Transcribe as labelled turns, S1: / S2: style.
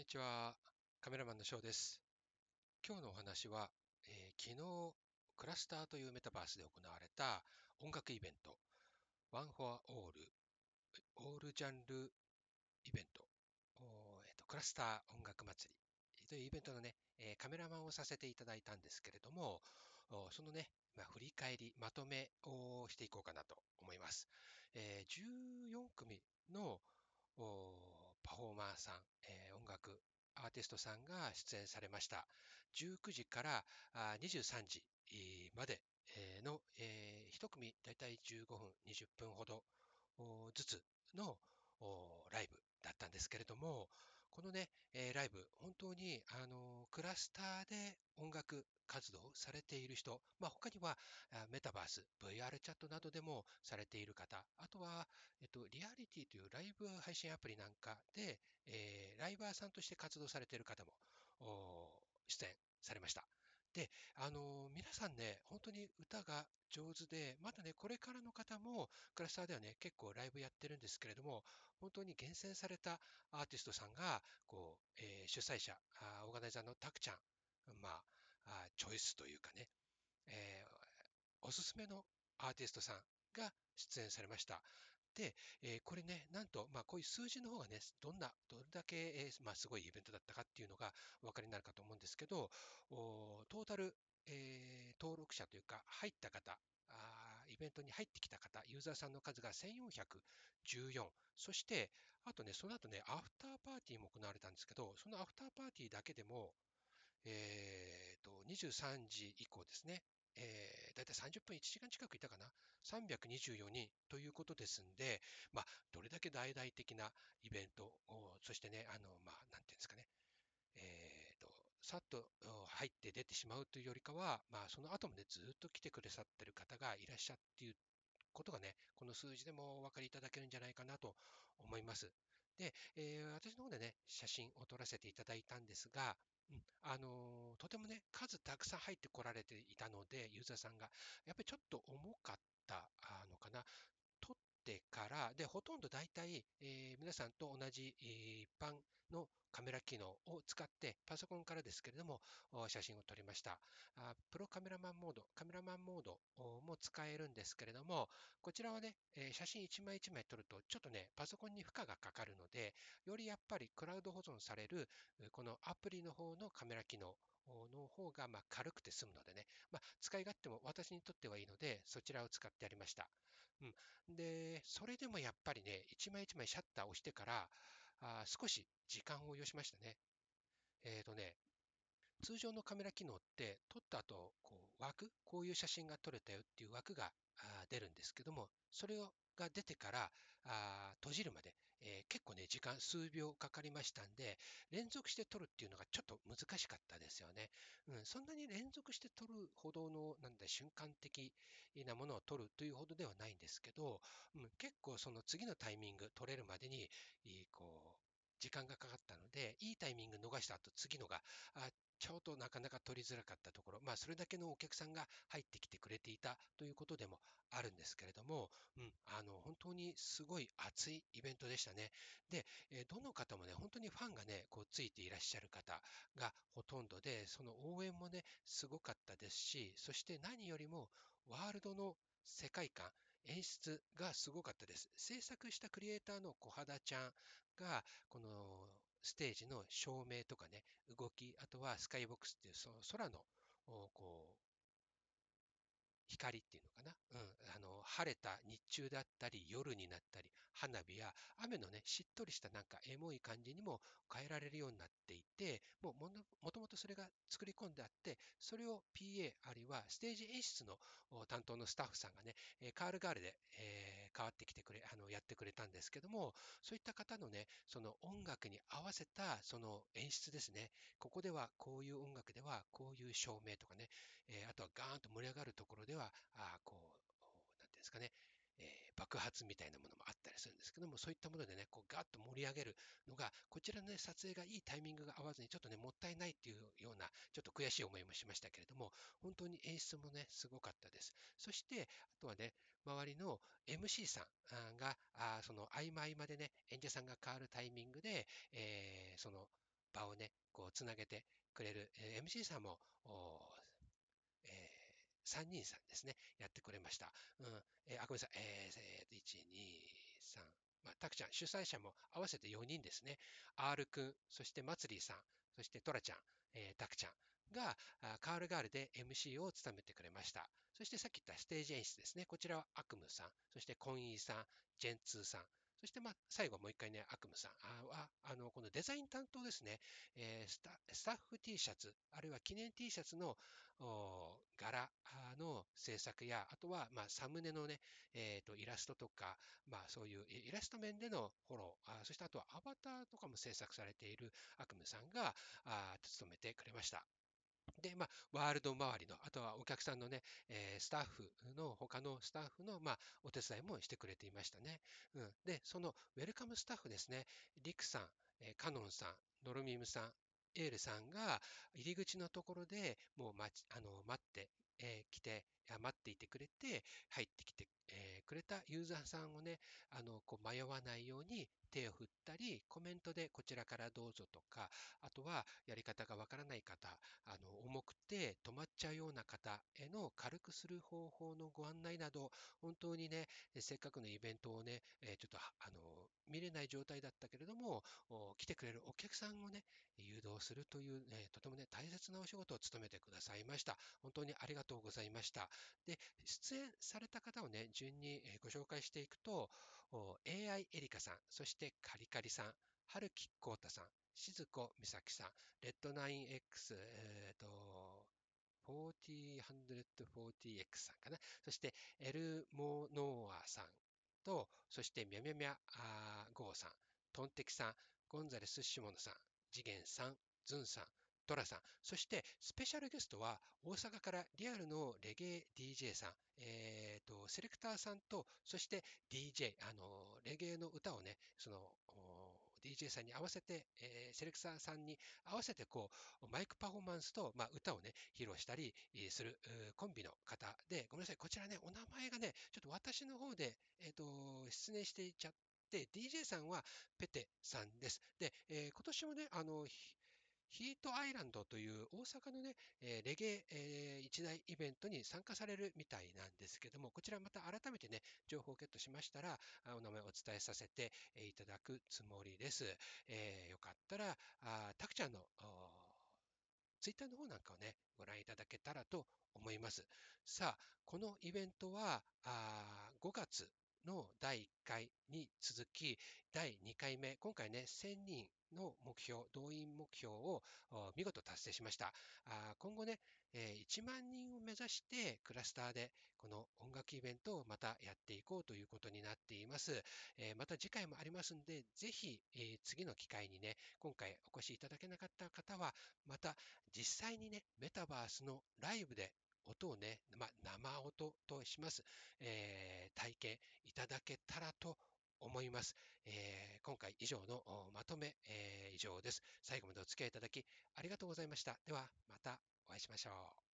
S1: にちは。カメラマンのショーです。今日のお話は、えー、昨日、クラスターというメタバースで行われた音楽イベント、One for All、オールジャンルイベント、えーと、クラスター音楽祭りというイベントのね、えー、カメラマンをさせていただいたんですけれども、そのね、まあ、振り返り、まとめをしていこうかなと思います。えー、14組のパフォーマーさん、えー、音楽アーティストさんが出演されました。19時から23時までの、えー、1組だいたい15分、20分ほどずつのライブだったんですけれども、このね、えー、ライブ、本当にあのクラスターで音楽活動されている人、まあ、他にはメタバース、VR チャットなどでもされている方、あとは、えっと、リアリティというライブ配信アプリなんかで、えー、ライバーさんとして活動されている方も出演されました。で、あの皆さんね、本当に歌が上手で、まだね、これからの方もクラスターではね、結構ライブやってるんですけれども、本当に厳選されたアーティストさんが、こう、えー、主催者、あオーガナイザーのタクちゃん、まあ、あチョイスというかね、えー、おすすめのアーティストさんが出演されました。で、えー、これね、なんと、まあ、こういう数字の方がね、どんな、どれだけ、えー、まあ、すごいイベントだったかっていうのがお分かりになるかと思うんですけど、おトータル、えー、登録者というか、入った方、あイベントに入ってきた方、ユーザーさんの数が1414。そして、あとね、その後ね、アフターパーティーも行われたんですけど、そのアフターパーティーだけでも、えーと、23時以降ですね、えー、だいたい30分、1時間近くいたかな、324人ということですんで、まあ、どれだけ大々的なイベントを、そしてね、あの、まあ、なんていうんですかね、えーと、さっと入って出てしまうというよりかは、まあ、その後もね、ずっと来てくださってる方がいらっしゃっていることがね、この数字でもお分かりいただけるんじゃないかなと思います。で、えー、私の方でね、写真を撮らせていただいたんですが、うん、あのとてもね、数たくさん入ってこられていたので、ユーザーさんが、やっぱりちょっと重かったのかな。から、で、ほとんど大体、えー、皆さんと同じ、えー、一般のカメラ機能を使ってパソコンからですけれども写真を撮りました。プロカメラマンモード、カメラマンモードも使えるんですけれども、こちらはねえ、写真1枚1枚撮るとちょっとね、パソコンに負荷がかかるので、よりやっぱりクラウド保存されるこのアプリの方のカメラ機能の方がま軽くて済むのでね、まあ、使い勝手も私にとってはいいので、そちらを使ってやりました。うん、で、それでもやっぱりね、一枚一枚シャッターを押してから、あ少し時間を要しましたね。えっ、ー、とね、通常のカメラ機能って撮った後、こう枠、こういう写真が撮れたよっていう枠が出るんですけども、それをが出てからあ閉じるまで、えー、結構ね、時間数秒かかりましたんで、連続して取るっていうのがちょっと難しかったですよね。うん、そんなに連続して取るほどの、なんだ、瞬間的なものを取るというほどではないんですけど、うん、結構その次のタイミング取れるまでに、こう、時間がかかったので、いいタイミング逃した後、次のが、あちょっとなかなか取りづらかったところ、まあ、それだけのお客さんが入ってきてくれていたということでもあるんですけれども、うん、あの本当にすごい熱いイベントでしたね。で、えどの方もね、本当にファンがね、こうついていらっしゃる方がほとんどで、その応援もね、すごかったですし、そして何よりもワールドの世界観、演出がすごかったです。制作したクリエイターの小肌ちゃんが、このステージの照明とかね、動き、あとはスカイボックスっていうその空のこう光っていうのかな、うん、あの晴れた日中だったり夜になったり花火や雨のねしっとりしたなんかエモい感じにも変えられるようになっていてもうもともとそれが作り込んであってそれを PA あるいはステージ演出の担当のスタッフさんがねカールガールで、えー、変わってきてくれあのやってくれたんですけどもそういった方のねその音楽に合わせたその演出ですね。ここではこういう音楽ではこういう照明とかね、えー、あとはガーンと盛り上がるところではは、あこう、なんていうんですかね、えー、爆発みたいなものもあったりするんですけども、そういったものでね、こうガッと盛り上げるのが、こちらの、ね、撮影がいいタイミングが合わずに、ちょっとね、もったいないっていうような、ちょっと悔しい思いもしましたけれども、本当に演出もね、すごかったです。そして、あとはね、周りの MC さんが、あその合間合間でね、演者さんが変わるタイミングで、えー、その場をね、こうつなげてくれる、えー MC さんも、3人さんですね、やってくれました。うんえーあ、ごめんなさい。えーえー、1、2、3、まあ、たくちゃん、主催者も合わせて4人ですね。R くん、そしてまつりさん、そしてトラちゃん、えー、たくちゃんが、カールガールで MC を務めてくれました。そしてさっき言ったステージ演出ですね。こちらは悪夢さん、そしてコンイーさん、ジェンツーさん、そして、まあ、最後もう一回ね、悪夢さんは、あの、このデザイン担当ですね、えースタ、スタッフ T シャツ、あるいは記念 T シャツの柄の制作や、あとは、まあ、サムネのね、えーと、イラストとか、まあ、そういうイラスト面でのフォロー、あそしてあとはアバターとかも制作されている悪夢さんがあ務めてくれました。で、まあ、ワールド周りの、あとはお客さんのね、えースタッフの、他のスタッフの、まあ、お手伝いもしてくれていましたね。うん。で、そのウェルカムスタッフですね、リクさん、えーカノンさん、ノルミムさん、エールさんが入り口のところでもう待ち、あの、待ってえー来て、待っていてくれて、入ってきて、えーくれたユーザーさんをね、あの、こう迷わないように手を振ったり、コメントでこちらからどうぞとか、あとはやり方がわからない方、あの、重くて止まっちゃうような方への軽くする方法のご案内など、本当にね、せっかくのイベントをね、えーちょっと、あの、見れない状態だったけれども、来てくれるお客さんをね、誘導するという、ね、とてもね、大切なお仕事を務めてくださいました。本当にありがとうございました。で、出演された方をね、順にご紹介していくと、AI エリカさん、そしてカリカリさん、春木浩太さん、静子美咲さん、レッド 9X、えっ、と、40-140X さんかな。そしてエルモノアさんと、そしてミャミャミャゴーさん、トンテキさん、ゴンザレス・シモノさん、次元さん、ズンさん、トラさん、そしてスペシャルゲストは大阪からリアルのレゲエ DJ さん、えーと、セレクターさんと、そして DJ、あの、レゲエの歌をね、その、DJ さんに合わせて、えーセレクターさんに合わせてこう、マイクパフォーマンスと、まあ、歌をね、披露したりするコンビの方で、ごめんなさい、こちらね、お名前がね、ちょっと私の方で、えっ、と、失念していちゃって、DJ さんはペテさんです。で、えー今年もね、あの、ヒートアイランドという大阪のね、えーレゲエ、えー一大イベントに参加されるみたいなんですけども、こちらまた改めてね、情報をゲットしましたら、お名前をお伝えさせていただくつもりです。えーよかったら、あたくちゃんのツイッターの方なんかをね、ご覧いただけたらと思います。さあ、このイベントは、あ5月の第1回に続き、第2回目、今回ね、1000人の目標、動員目標を見事達成しました。あ今後ね、えー1万人を目指してクラスターでこの音楽イベントをまたやっていこうということになっています。えーまた次回もありますんで、ぜひ、えー次の機会にね、今回お越しいただけなかった方は、また実際にね、メタバースのライブで音をね、まあ、生音とします、えー体験いただけたらと思います。えー今回以上のまとめ、えー以上です。最後までお付き合いいただきありがとうございました。ではまたお会いしましょう。